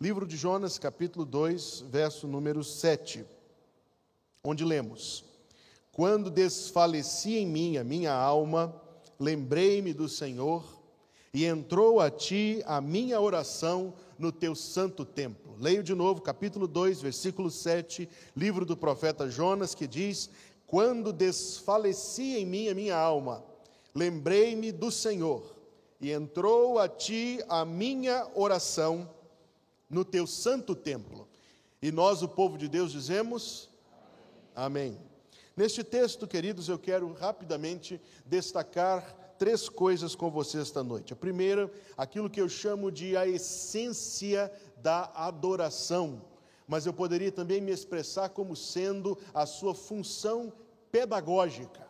Livro de Jonas, capítulo 2, verso número 7, onde lemos: Quando desfaleci em mim a minha alma, lembrei-me do Senhor, e entrou a ti a minha oração no teu santo templo. Leio de novo, capítulo 2, versículo 7, livro do profeta Jonas, que diz: Quando desfaleci em mim a minha alma, lembrei-me do Senhor, e entrou a ti a minha oração no teu santo templo. E nós, o povo de Deus, dizemos: Amém. Amém. Neste texto, queridos, eu quero rapidamente destacar três coisas com você esta noite. A primeira, aquilo que eu chamo de a essência da adoração, mas eu poderia também me expressar como sendo a sua função pedagógica.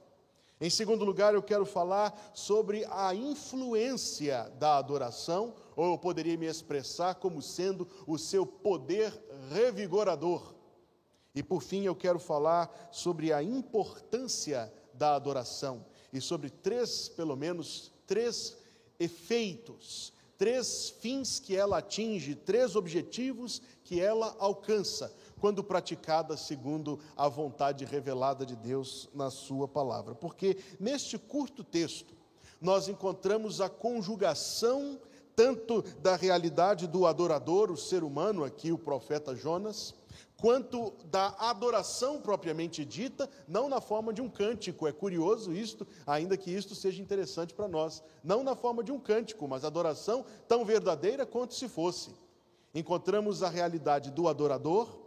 Em segundo lugar, eu quero falar sobre a influência da adoração, ou eu poderia me expressar como sendo o seu poder revigorador. E por fim, eu quero falar sobre a importância da adoração e sobre três, pelo menos, três efeitos, três fins que ela atinge, três objetivos que ela alcança, quando praticada segundo a vontade revelada de Deus na Sua palavra. Porque neste curto texto, nós encontramos a conjugação tanto da realidade do adorador, o ser humano, aqui o profeta Jonas, quanto da adoração propriamente dita, não na forma de um cântico. É curioso isto, ainda que isto seja interessante para nós. Não na forma de um cântico, mas adoração tão verdadeira quanto se fosse. Encontramos a realidade do adorador,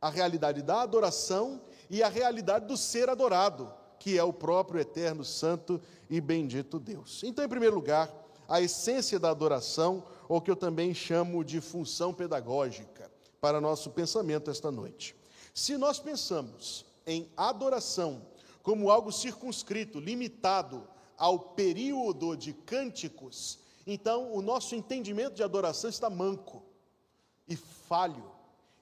a realidade da adoração e a realidade do ser adorado, que é o próprio eterno, santo e bendito Deus. Então, em primeiro lugar, a essência da adoração, ou que eu também chamo de função pedagógica para nosso pensamento esta noite. Se nós pensamos em adoração como algo circunscrito, limitado ao período de cânticos, então o nosso entendimento de adoração está manco e falho.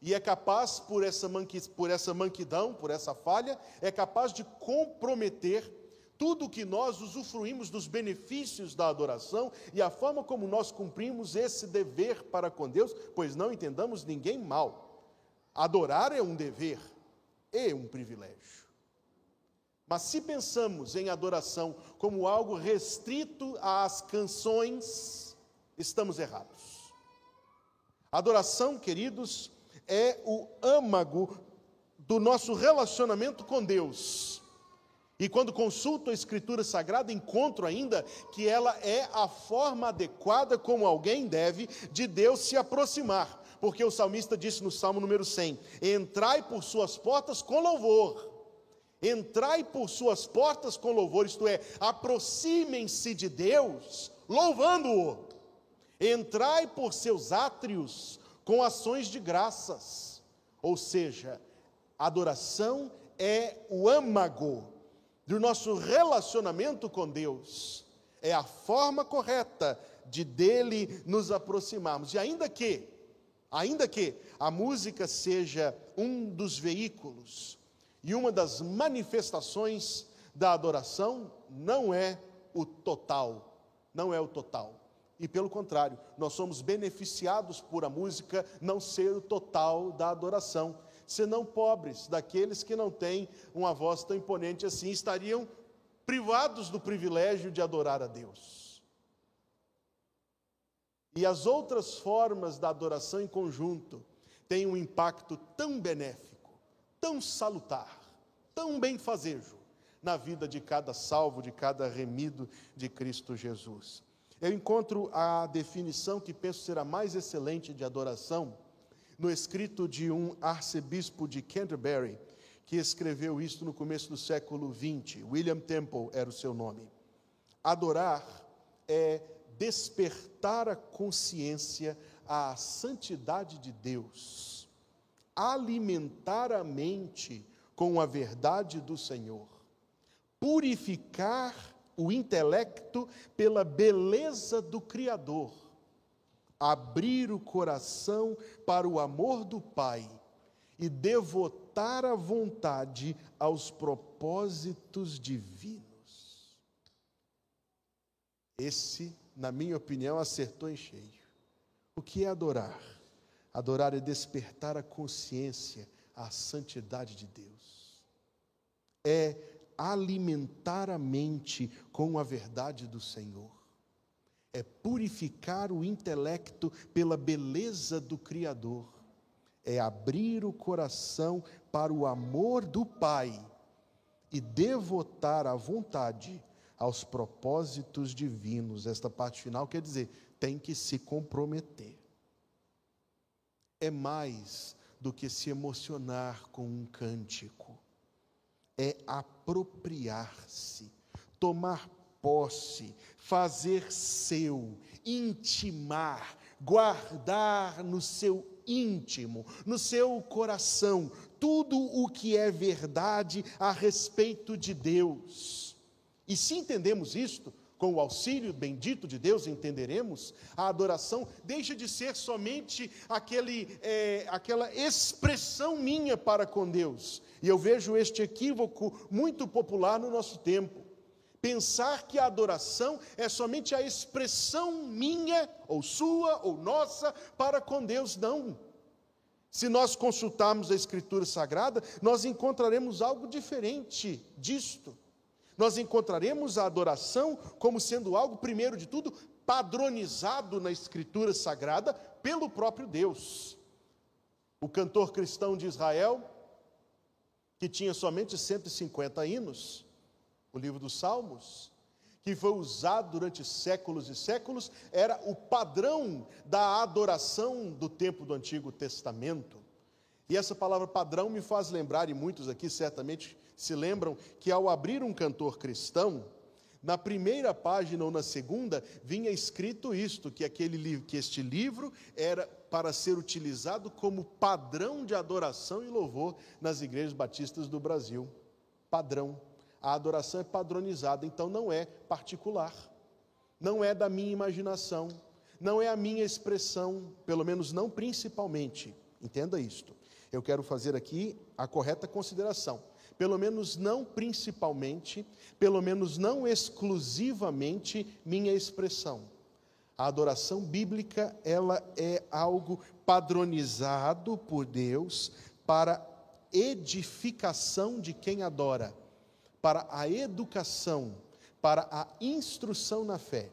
E é capaz, por essa, manqui, por essa manquidão, por essa falha, é capaz de comprometer tudo que nós usufruímos dos benefícios da adoração e a forma como nós cumprimos esse dever para com Deus, pois não entendamos ninguém mal. Adorar é um dever e um privilégio. Mas se pensamos em adoração como algo restrito às canções, estamos errados. Adoração, queridos, é o âmago do nosso relacionamento com Deus e quando consulto a Escritura Sagrada, encontro ainda que ela é a forma adequada como alguém deve de Deus se aproximar. Porque o salmista disse no Salmo número 100: Entrai por suas portas com louvor. Entrai por suas portas com louvor, isto é, aproximem-se de Deus louvando-o. Entrai por seus átrios com ações de graças. Ou seja, adoração é o âmago do nosso relacionamento com Deus. É a forma correta de dele nos aproximarmos. E ainda que, ainda que a música seja um dos veículos e uma das manifestações da adoração, não é o total, não é o total. E pelo contrário, nós somos beneficiados por a música não ser o total da adoração senão pobres, daqueles que não têm uma voz tão imponente assim, estariam privados do privilégio de adorar a Deus. E as outras formas da adoração em conjunto têm um impacto tão benéfico, tão salutar, tão benfazejo na vida de cada salvo, de cada remido de Cristo Jesus. Eu encontro a definição que penso ser a mais excelente de adoração no escrito de um arcebispo de Canterbury, que escreveu isto no começo do século XX. William Temple era o seu nome. Adorar é despertar a consciência à santidade de Deus, alimentar a mente com a verdade do Senhor, purificar o intelecto pela beleza do Criador abrir o coração para o amor do Pai e devotar a vontade aos propósitos divinos. Esse, na minha opinião, acertou em cheio. O que é adorar? Adorar é despertar a consciência à santidade de Deus. É alimentar a mente com a verdade do Senhor. É purificar o intelecto pela beleza do Criador. É abrir o coração para o amor do Pai e devotar a vontade aos propósitos divinos. Esta parte final quer dizer, tem que se comprometer. É mais do que se emocionar com um cântico é apropriar-se, tomar posse, fazer seu, intimar, guardar no seu íntimo, no seu coração, tudo o que é verdade a respeito de Deus. E se entendemos isto, com o auxílio bendito de Deus, entenderemos, a adoração deixa de ser somente aquele, é, aquela expressão minha para com Deus. E eu vejo este equívoco muito popular no nosso tempo. Pensar que a adoração é somente a expressão minha, ou sua, ou nossa, para com Deus, não. Se nós consultarmos a Escritura Sagrada, nós encontraremos algo diferente disto nós encontraremos a adoração como sendo algo, primeiro de tudo, padronizado na Escritura Sagrada pelo próprio Deus. O cantor cristão de Israel, que tinha somente 150 hinos, o livro dos Salmos, que foi usado durante séculos e séculos, era o padrão da adoração do tempo do Antigo Testamento. E essa palavra padrão me faz lembrar, e muitos aqui certamente se lembram que ao abrir um cantor cristão, na primeira página ou na segunda vinha escrito isto, que aquele que este livro era para ser utilizado como padrão de adoração e louvor nas igrejas batistas do Brasil. Padrão. A adoração é padronizada, então não é particular. Não é da minha imaginação, não é a minha expressão, pelo menos não principalmente. Entenda isto. Eu quero fazer aqui a correta consideração pelo menos não principalmente, pelo menos não exclusivamente minha expressão. A adoração bíblica, ela é algo padronizado por Deus para edificação de quem adora, para a educação, para a instrução na fé.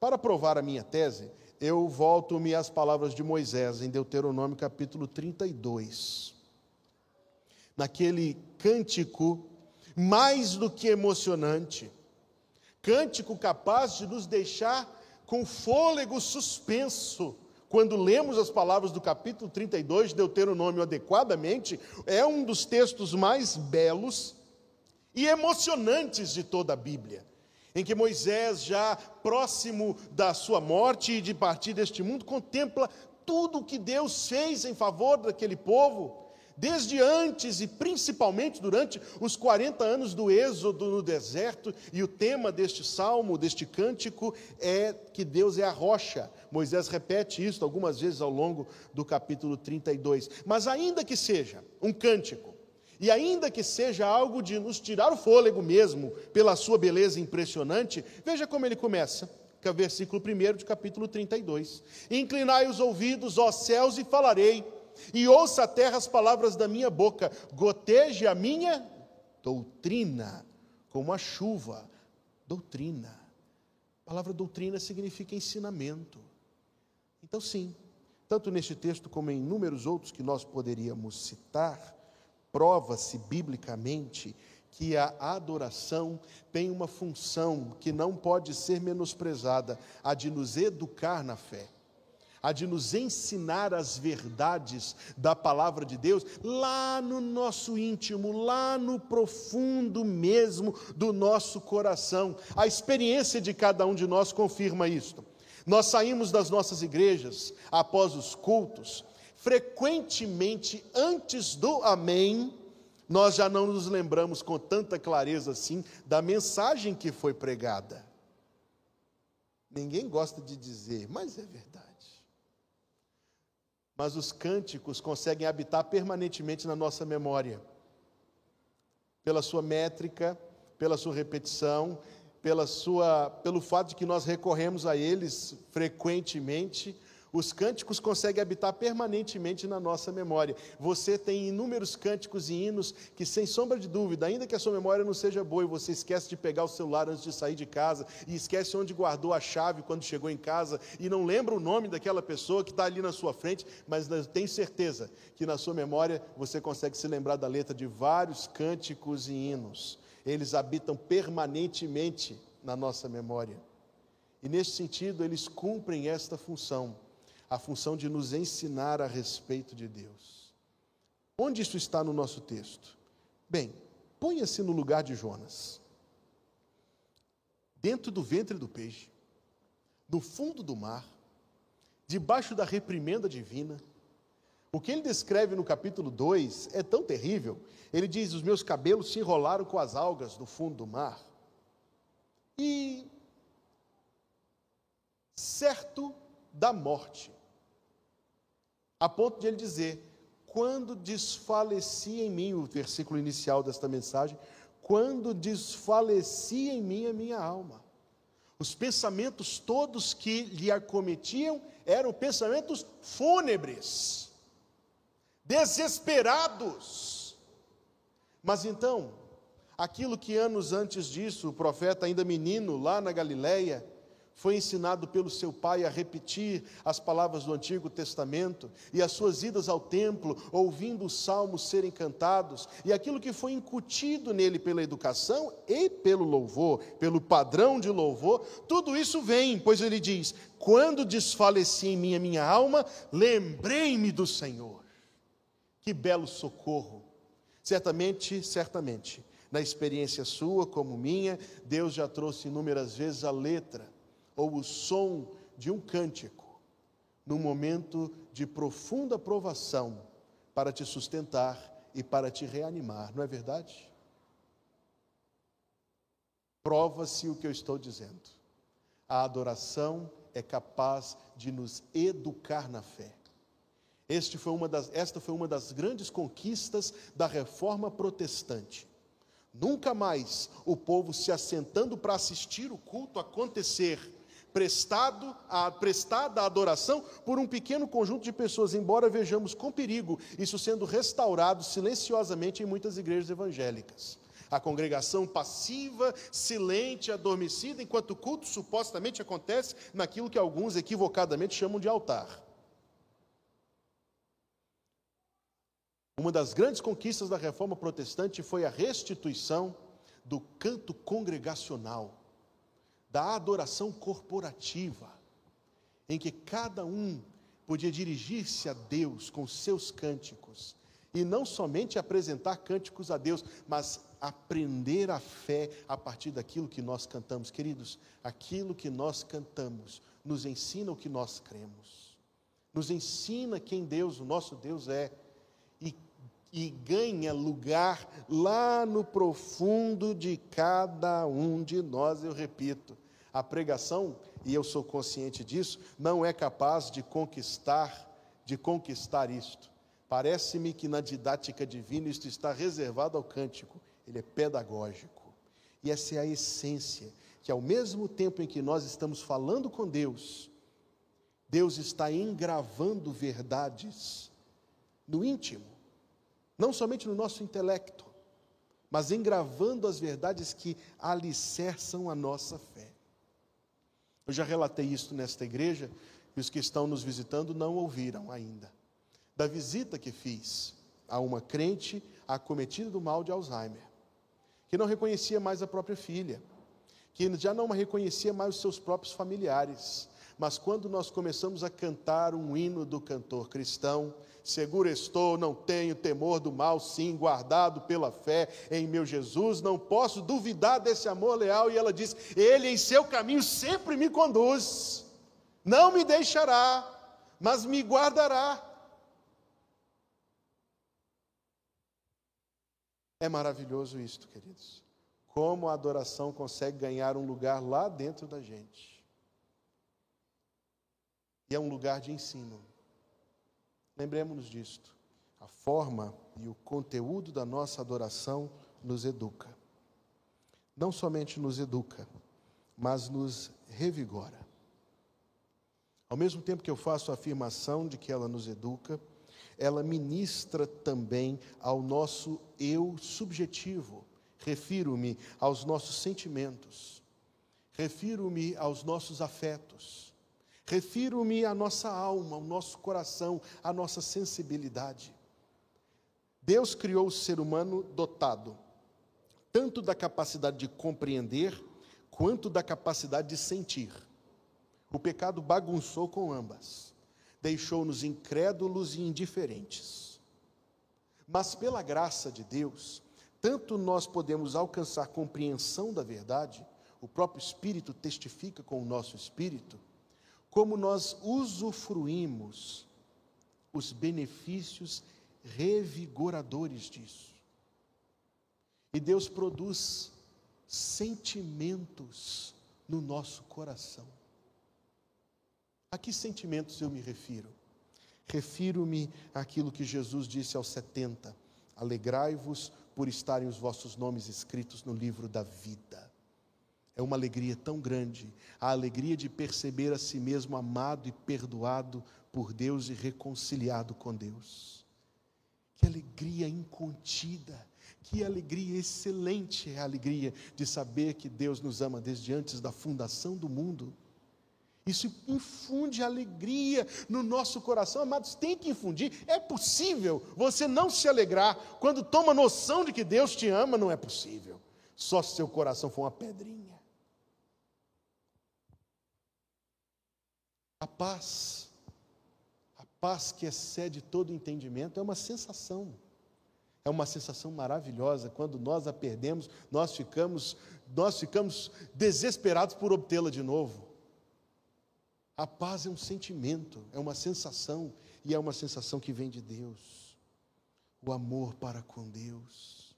Para provar a minha tese, eu volto-me às palavras de Moisés em Deuteronômio capítulo 32 naquele cântico mais do que emocionante, cântico capaz de nos deixar com fôlego suspenso. Quando lemos as palavras do capítulo 32 de Deuteronômio adequadamente, é um dos textos mais belos e emocionantes de toda a Bíblia, em que Moisés, já próximo da sua morte e de partir deste mundo, contempla tudo o que Deus fez em favor daquele povo, desde antes e principalmente durante os 40 anos do êxodo no deserto, e o tema deste salmo, deste cântico, é que Deus é a rocha. Moisés repete isso algumas vezes ao longo do capítulo 32. Mas ainda que seja um cântico, e ainda que seja algo de nos tirar o fôlego mesmo, pela sua beleza impressionante, veja como ele começa que é o versículo 1 de capítulo 32. Inclinai os ouvidos, ó céus, e falarei e ouça a terra as palavras da minha boca, goteje a minha doutrina, como a chuva. Doutrina. A palavra doutrina significa ensinamento. Então, sim, tanto neste texto como em inúmeros outros que nós poderíamos citar, prova-se biblicamente que a adoração tem uma função que não pode ser menosprezada, a de nos educar na fé a de nos ensinar as verdades da palavra de Deus lá no nosso íntimo, lá no profundo mesmo do nosso coração. A experiência de cada um de nós confirma isto. Nós saímos das nossas igrejas após os cultos, frequentemente antes do Amém, nós já não nos lembramos com tanta clareza assim da mensagem que foi pregada. Ninguém gosta de dizer, mas é verdade mas os cânticos conseguem habitar permanentemente na nossa memória. Pela sua métrica, pela sua repetição, pela sua, pelo fato de que nós recorremos a eles frequentemente, Os cânticos conseguem habitar permanentemente na nossa memória. Você tem inúmeros cânticos e hinos que, sem sombra de dúvida, ainda que a sua memória não seja boa e você esquece de pegar o celular antes de sair de casa, e esquece onde guardou a chave quando chegou em casa, e não lembra o nome daquela pessoa que está ali na sua frente, mas tenho certeza que na sua memória você consegue se lembrar da letra de vários cânticos e hinos. Eles habitam permanentemente na nossa memória. E nesse sentido, eles cumprem esta função a função de nos ensinar a respeito de Deus. Onde isso está no nosso texto? Bem, ponha-se no lugar de Jonas. Dentro do ventre do peixe, no fundo do mar, debaixo da reprimenda divina. O que ele descreve no capítulo 2 é tão terrível. Ele diz: Os meus cabelos se enrolaram com as algas do fundo do mar. E certo da morte a ponto de ele dizer: quando desfalecia em mim, o versículo inicial desta mensagem, quando desfalecia em mim a minha alma. Os pensamentos todos que lhe acometiam eram pensamentos fúnebres, desesperados. Mas então, aquilo que anos antes disso, o profeta, ainda menino, lá na Galileia, foi ensinado pelo seu pai a repetir as palavras do Antigo Testamento e as suas idas ao templo, ouvindo os salmos serem cantados, e aquilo que foi incutido nele pela educação e pelo louvor, pelo padrão de louvor, tudo isso vem, pois ele diz: Quando desfaleci em mim a minha alma, lembrei-me do Senhor. Que belo socorro! Certamente, certamente, na experiência sua como minha, Deus já trouxe inúmeras vezes a letra ou o som de um cântico, num momento de profunda provação, para te sustentar e para te reanimar, não é verdade? Prova-se o que eu estou dizendo. A adoração é capaz de nos educar na fé. Foi das, esta foi uma das grandes conquistas da reforma protestante. Nunca mais o povo se assentando para assistir o culto acontecer prestado a, prestada a adoração por um pequeno conjunto de pessoas, embora vejamos com perigo isso sendo restaurado silenciosamente em muitas igrejas evangélicas. A congregação passiva, silente, adormecida, enquanto o culto supostamente acontece naquilo que alguns equivocadamente chamam de altar. Uma das grandes conquistas da reforma protestante foi a restituição do canto congregacional da adoração corporativa, em que cada um podia dirigir-se a Deus com seus cânticos, e não somente apresentar cânticos a Deus, mas aprender a fé a partir daquilo que nós cantamos. Queridos, aquilo que nós cantamos nos ensina o que nós cremos, nos ensina quem Deus, o nosso Deus é, e e ganha lugar lá no profundo de cada um de nós, eu repito. A pregação, e eu sou consciente disso, não é capaz de conquistar, de conquistar isto. Parece-me que na didática divina isto está reservado ao cântico, ele é pedagógico. E essa é a essência, que ao mesmo tempo em que nós estamos falando com Deus, Deus está engravando verdades no íntimo, não somente no nosso intelecto, mas engravando as verdades que alicerçam a nossa fé. Eu já relatei isso nesta igreja e os que estão nos visitando não ouviram ainda. Da visita que fiz a uma crente acometida do mal de Alzheimer, que não reconhecia mais a própria filha, que já não reconhecia mais os seus próprios familiares, mas quando nós começamos a cantar um hino do cantor cristão, seguro estou, não tenho temor do mal, sim, guardado pela fé em meu Jesus, não posso duvidar desse amor leal. E ela diz: Ele em seu caminho sempre me conduz, não me deixará, mas me guardará. É maravilhoso isto, queridos. Como a adoração consegue ganhar um lugar lá dentro da gente e é um lugar de ensino. Lembremos-nos disto. A forma e o conteúdo da nossa adoração nos educa. Não somente nos educa, mas nos revigora. Ao mesmo tempo que eu faço a afirmação de que ela nos educa, ela ministra também ao nosso eu subjetivo. Refiro-me aos nossos sentimentos, refiro-me aos nossos afetos, refiro-me à nossa alma, ao nosso coração, à nossa sensibilidade. Deus criou o ser humano dotado tanto da capacidade de compreender quanto da capacidade de sentir. O pecado bagunçou com ambas, deixou-nos incrédulos e indiferentes. Mas pela graça de Deus, tanto nós podemos alcançar compreensão da verdade, o próprio Espírito testifica com o nosso espírito, como nós usufruímos os benefícios revigoradores disso. E Deus produz sentimentos no nosso coração. A que sentimentos eu me refiro? Refiro-me àquilo que Jesus disse aos 70: Alegrai-vos por estarem os vossos nomes escritos no livro da vida. É uma alegria tão grande, a alegria de perceber a si mesmo amado e perdoado por Deus e reconciliado com Deus. Que alegria incontida, que alegria excelente é a alegria de saber que Deus nos ama desde antes da fundação do mundo isso infunde alegria no nosso coração, amados, tem que infundir. É possível você não se alegrar quando toma noção de que Deus te ama, não é possível. Só se seu coração for uma pedrinha. A paz, a paz que excede todo entendimento, é uma sensação. É uma sensação maravilhosa. Quando nós a perdemos, nós ficamos, nós ficamos desesperados por obtê-la de novo. A paz é um sentimento, é uma sensação, e é uma sensação que vem de Deus. O amor para com Deus,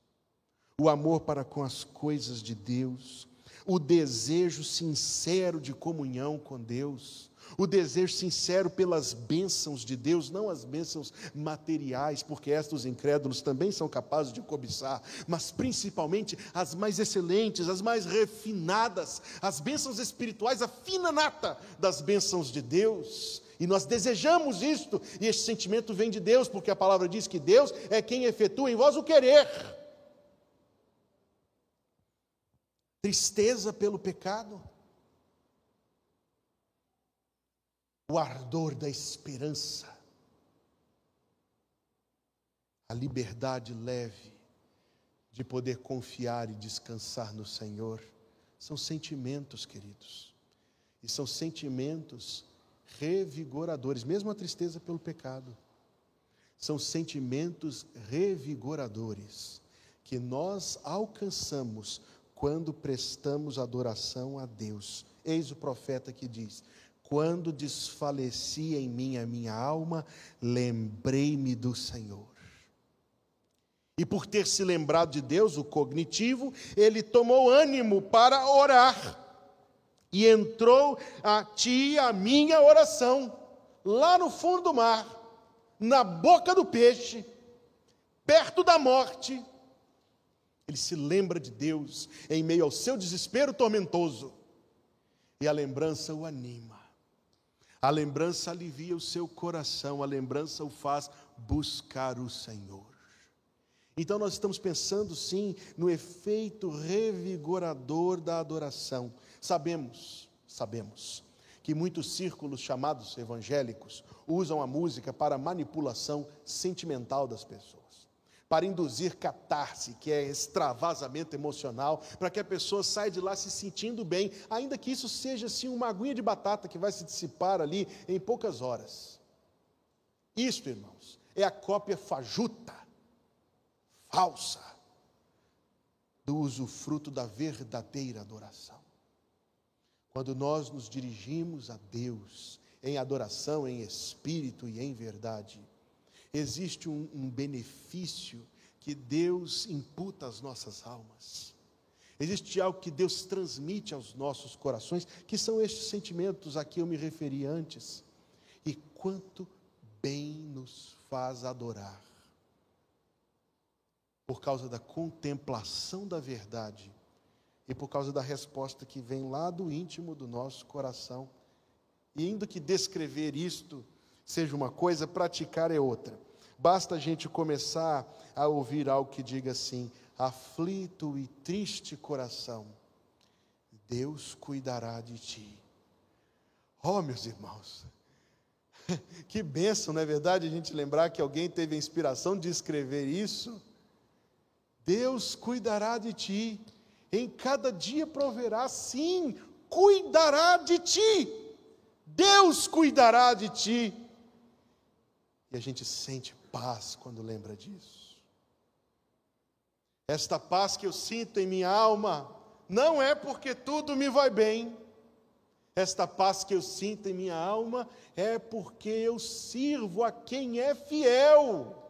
o amor para com as coisas de Deus, o desejo sincero de comunhão com Deus, o desejo sincero pelas bênçãos de Deus, não as bênçãos materiais, porque estas os incrédulos também são capazes de cobiçar, mas principalmente as mais excelentes, as mais refinadas, as bênçãos espirituais, a fina nata das bênçãos de Deus. E nós desejamos isto, e este sentimento vem de Deus, porque a palavra diz que Deus é quem efetua em vós o querer. Tristeza pelo pecado, o ardor da esperança, a liberdade leve de poder confiar e descansar no Senhor. São sentimentos, queridos, e são sentimentos revigoradores, mesmo a tristeza pelo pecado. São sentimentos revigoradores que nós alcançamos quando prestamos adoração a Deus. Eis o profeta que diz: quando desfalecia em mim a minha alma, lembrei-me do Senhor. E por ter se lembrado de Deus, o cognitivo, ele tomou ânimo para orar. E entrou a ti a minha oração, lá no fundo do mar, na boca do peixe, perto da morte. Ele se lembra de Deus em meio ao seu desespero tormentoso. E a lembrança o anima. A lembrança alivia o seu coração, a lembrança o faz buscar o Senhor. Então nós estamos pensando sim no efeito revigorador da adoração. Sabemos, sabemos que muitos círculos chamados evangélicos usam a música para manipulação sentimental das pessoas para induzir catarse, que é extravasamento emocional, para que a pessoa saia de lá se sentindo bem, ainda que isso seja assim uma aguinha de batata que vai se dissipar ali em poucas horas. Isto, irmãos, é a cópia fajuta, falsa, do usufruto da verdadeira adoração. Quando nós nos dirigimos a Deus em adoração, em espírito e em verdade, existe um, um benefício que Deus imputa às nossas almas. Existe algo que Deus transmite aos nossos corações, que são estes sentimentos a que eu me referi antes. E quanto bem nos faz adorar. Por causa da contemplação da verdade e por causa da resposta que vem lá do íntimo do nosso coração E ainda que descrever isto seja uma coisa, praticar é outra. Basta a gente começar a ouvir algo que diga assim: aflito e triste coração, Deus cuidará de ti. Oh, meus irmãos, que bênção, não é verdade? A gente lembrar que alguém teve a inspiração de escrever isso. Deus cuidará de ti, em cada dia proverá, sim, cuidará de ti. Deus cuidará de ti. E a gente sente paz quando lembra disso. Esta paz que eu sinto em minha alma não é porque tudo me vai bem. Esta paz que eu sinto em minha alma é porque eu sirvo a quem é fiel.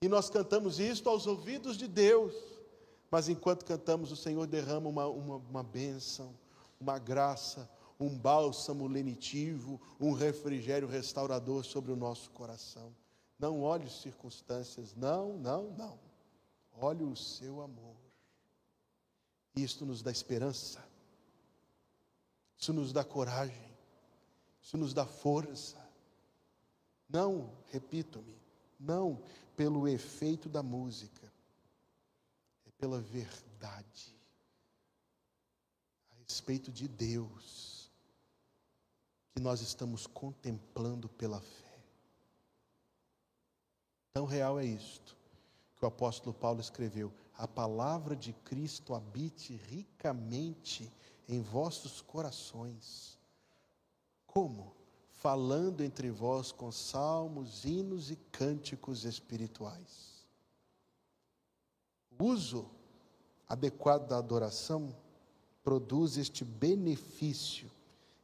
E nós cantamos isto aos ouvidos de Deus. Mas enquanto cantamos, o Senhor derrama uma, uma, uma bênção, uma graça, um bálsamo lenitivo, um refrigério restaurador sobre o nosso coração. Não olhe as circunstâncias, não, não, não. Olhe o seu amor. Isto nos dá esperança, isso nos dá coragem, isso nos dá força. Não, repito-me, não pelo efeito da música, é pela verdade a respeito de Deus que nós estamos contemplando pela fé. Tão real é isto que o apóstolo Paulo escreveu: a palavra de Cristo habite ricamente em vossos corações. Como? Falando entre vós com salmos, hinos e cânticos espirituais. O uso adequado da adoração produz este benefício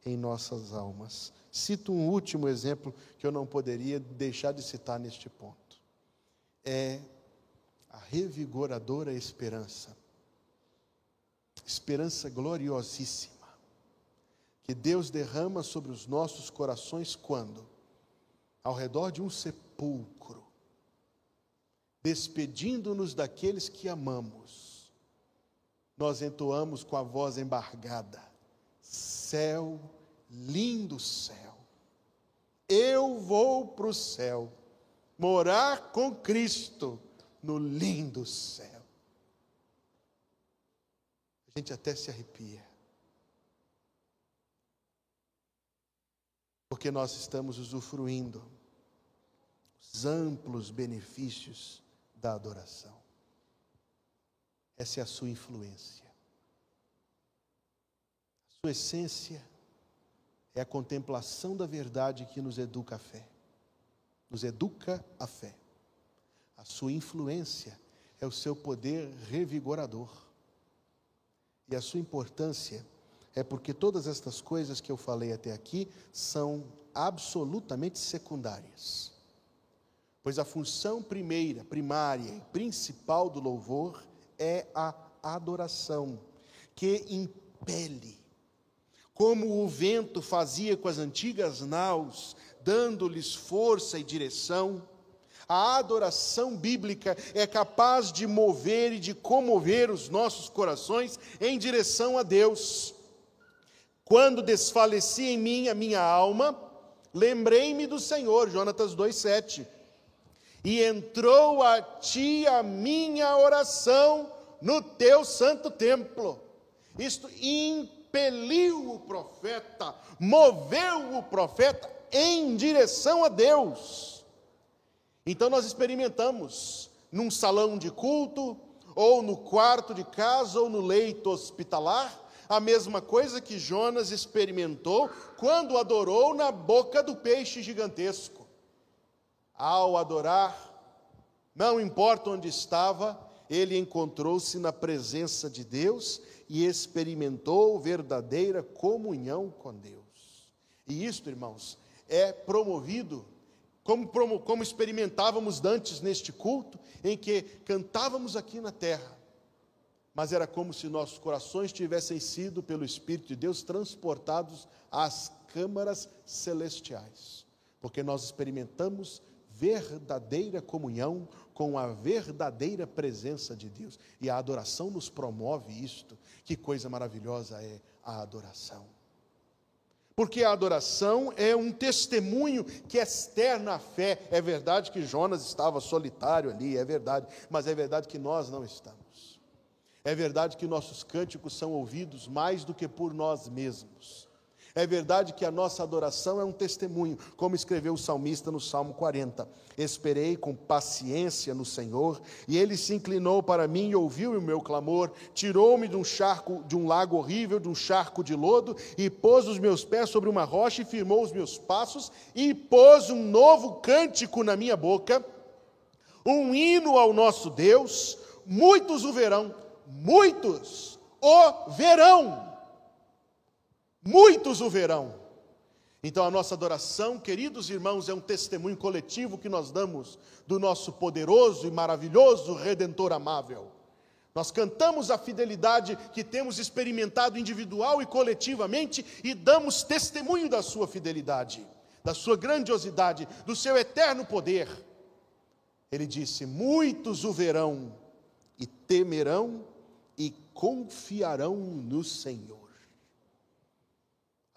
em nossas almas. Cito um último exemplo que eu não poderia deixar de citar neste ponto. É a revigoradora esperança. Esperança gloriosíssima que Deus derrama sobre os nossos corações quando, ao redor de um sepulcro, despedindo-nos daqueles que amamos, nós entoamos com a voz embargada: céu lindo céu. Eu vou para o céu, morar com Cristo no lindo céu. A gente até se arrepia. Porque nós estamos usufruindo os amplos benefícios da adoração. Essa é a sua influência. A sua essência é a contemplação da verdade que nos educa a fé. Nos educa a fé. A sua influência é o seu poder revigorador. E a sua importância é porque todas estas coisas que eu falei até aqui são absolutamente secundárias. Pois a função primeira, primária e principal do louvor é a adoração, que impele, como o vento fazia com as antigas naus, dando-lhes força e direção. A adoração bíblica é capaz de mover e de comover os nossos corações em direção a Deus. Quando desfaleci em mim a minha alma, lembrei-me do Senhor, Jonatas 2,7. E entrou a ti a minha oração no teu santo templo. Isto impeliu o profeta, moveu o profeta em direção a Deus. Então nós experimentamos num salão de culto, ou no quarto de casa, ou no leito hospitalar, a mesma coisa que Jonas experimentou quando adorou na boca do peixe gigantesco. Ao adorar, não importa onde estava, ele encontrou-se na presença de Deus e experimentou verdadeira comunhão com Deus. E isto, irmãos, é promovido como, como experimentávamos antes neste culto, em que cantávamos aqui na terra, mas era como se nossos corações tivessem sido, pelo Espírito de Deus, transportados às câmaras celestiais, porque nós experimentamos verdadeira comunhão com a verdadeira presença de Deus. E a adoração nos promove isto. Que coisa maravilhosa é a adoração. Porque a adoração é um testemunho que externa a fé. É verdade que Jonas estava solitário ali, é verdade, mas é verdade que nós não estamos. É verdade que nossos cânticos são ouvidos mais do que por nós mesmos. É verdade que a nossa adoração é um testemunho, como escreveu o salmista no Salmo 40. Esperei com paciência no Senhor, e ele se inclinou para mim e ouviu o meu clamor, tirou-me de um charco, de um lago horrível, de um charco de lodo, e pôs os meus pés sobre uma rocha e firmou os meus passos, e pôs um novo cântico na minha boca, um hino ao nosso Deus. Muitos o verão, muitos o verão muitos o verão. Então, a nossa adoração, queridos irmãos, é um testemunho coletivo que nós damos do nosso poderoso e maravilhoso Redentor amável. Nós cantamos a fidelidade que temos experimentado individual e coletivamente e damos testemunho da sua fidelidade, da sua grandiosidade, do seu eterno poder. Ele disse: Muitos o verão e temerão e confiarão no Senhor.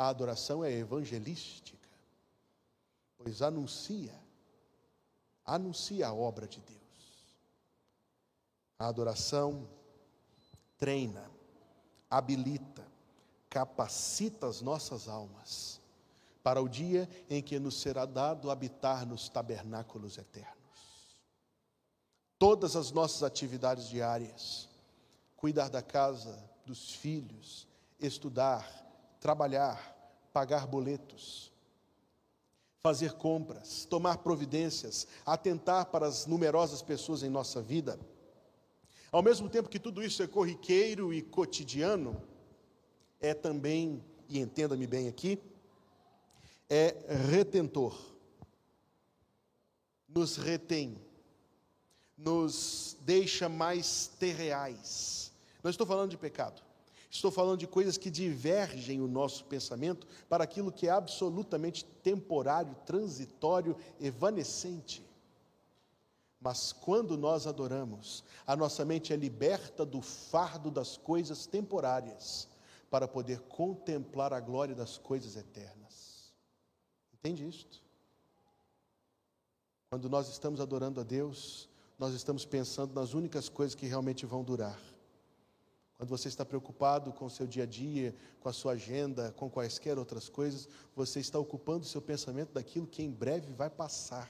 A adoração é evangelística, pois anuncia, anuncia a obra de Deus. A adoração treina, habilita, capacita as nossas almas para o dia em que nos será dado habitar nos tabernáculos eternos. Todas as nossas atividades diárias, cuidar da casa, dos filhos, estudar, trabalhar, pagar boletos, fazer compras, tomar providências, atentar para as numerosas pessoas em nossa vida. Ao mesmo tempo que tudo isso é corriqueiro e cotidiano, é também, e entenda-me bem aqui, é retentor. Nos retém, nos deixa mais terreais. Não estou falando de pecado. Estou falando de coisas que divergem o nosso pensamento para aquilo que é absolutamente temporário, transitório, evanescente. Mas quando nós adoramos, a nossa mente é liberta do fardo das coisas temporárias para poder contemplar a glória das coisas eternas. Entende isto? Quando nós estamos adorando a Deus, nós estamos pensando nas únicas coisas que realmente vão durar. Quando você está preocupado com o seu dia a dia, com a sua agenda, com quaisquer outras coisas, você está ocupando o seu pensamento daquilo que em breve vai passar.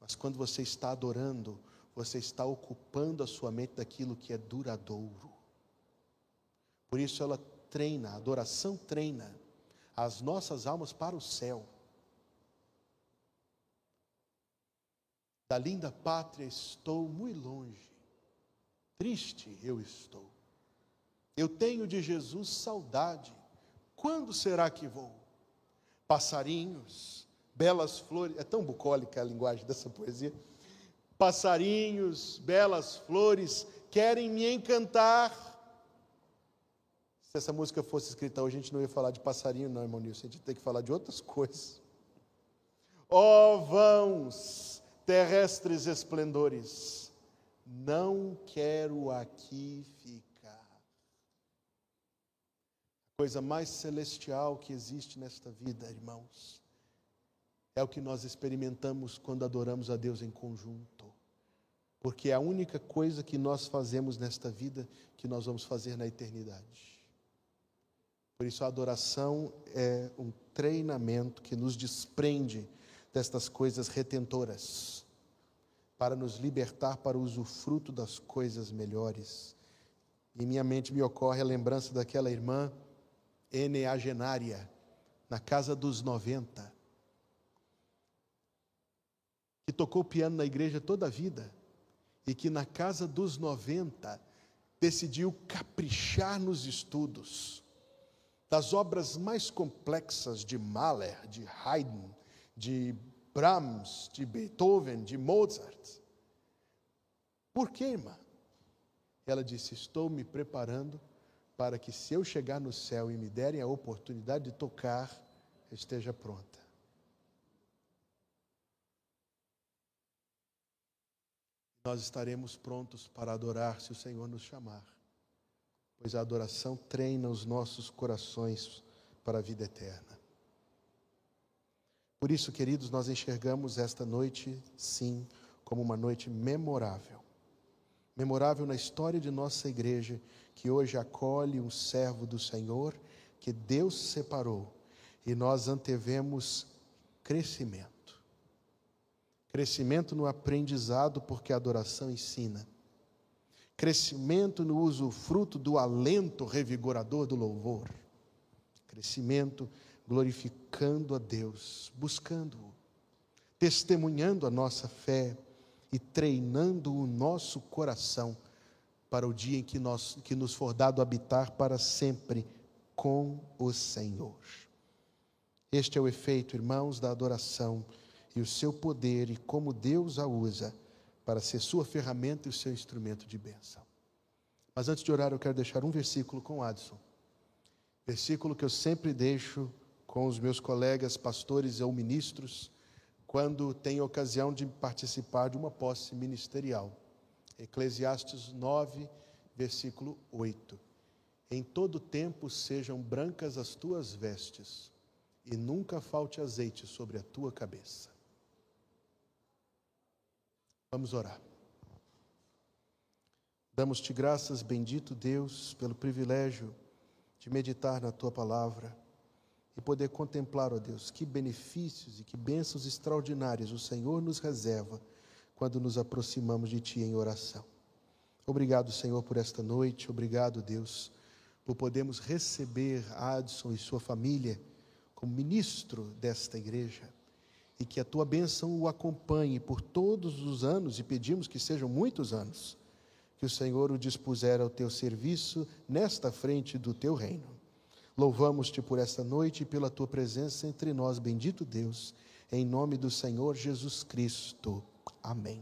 Mas quando você está adorando, você está ocupando a sua mente daquilo que é duradouro. Por isso ela treina, a adoração treina as nossas almas para o céu. Da linda pátria estou muito longe Triste eu estou. Eu tenho de Jesus saudade. Quando será que vou? Passarinhos, belas flores. É tão bucólica a linguagem dessa poesia. Passarinhos, belas flores querem me encantar. Se essa música fosse escrita hoje, a gente não ia falar de passarinho, não, irmão Nilson. A gente ia ter que falar de outras coisas. Ó oh, vãos, terrestres esplendores não quero aqui ficar. A coisa mais celestial que existe nesta vida, irmãos, é o que nós experimentamos quando adoramos a Deus em conjunto. Porque é a única coisa que nós fazemos nesta vida que nós vamos fazer na eternidade. Por isso, a adoração é um treinamento que nos desprende destas coisas retentoras para nos libertar para o usufruto das coisas melhores. Em minha mente me ocorre a lembrança daquela irmã eneagenária, na casa dos 90, que tocou piano na igreja toda a vida e que na casa dos 90 decidiu caprichar nos estudos das obras mais complexas de Mahler, de Haydn, de Brahms, de Beethoven, de Mozart. Por quê, irmã? Ela disse: Estou me preparando para que, se eu chegar no céu e me derem a oportunidade de tocar, esteja pronta. Nós estaremos prontos para adorar se o Senhor nos chamar, pois a adoração treina os nossos corações para a vida eterna. Por isso, queridos, nós enxergamos esta noite, sim, como uma noite memorável. Memorável na história de nossa igreja, que hoje acolhe um servo do Senhor que Deus separou e nós antevemos crescimento. Crescimento no aprendizado, porque a adoração ensina. Crescimento no uso fruto do alento revigorador do louvor. Crescimento glorificando a Deus, buscando-o, testemunhando a nossa fé e treinando o nosso coração para o dia em que, nós, que nos for dado habitar para sempre com o Senhor. Este é o efeito, irmãos, da adoração e o seu poder e como Deus a usa para ser sua ferramenta e o seu instrumento de bênção. Mas antes de orar, eu quero deixar um versículo com Adson. Versículo que eu sempre deixo com os meus colegas pastores ou ministros quando tenho ocasião de participar de uma posse ministerial. Eclesiastes 9, versículo 8. Em todo tempo sejam brancas as tuas vestes, e nunca falte azeite sobre a tua cabeça. Vamos orar. Damos-te graças, bendito Deus, pelo privilégio de meditar na tua palavra e poder contemplar, ó Deus, que benefícios e que bênçãos extraordinárias o Senhor nos reserva quando nos aproximamos de Ti em oração. Obrigado, Senhor, por esta noite. Obrigado, Deus, por podermos receber Adson e sua família como ministro desta igreja e que a tua bênção o acompanhe por todos os anos, e pedimos que sejam muitos anos, que o Senhor o dispuser ao teu serviço nesta frente do teu reino. Louvamos-te por esta noite e pela tua presença entre nós, bendito Deus, em nome do Senhor Jesus Cristo. Amém.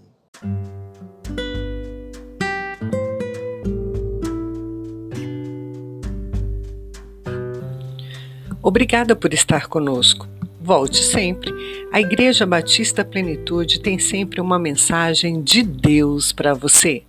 Obrigada por estar conosco. Volte sempre. A Igreja Batista Plenitude tem sempre uma mensagem de Deus para você.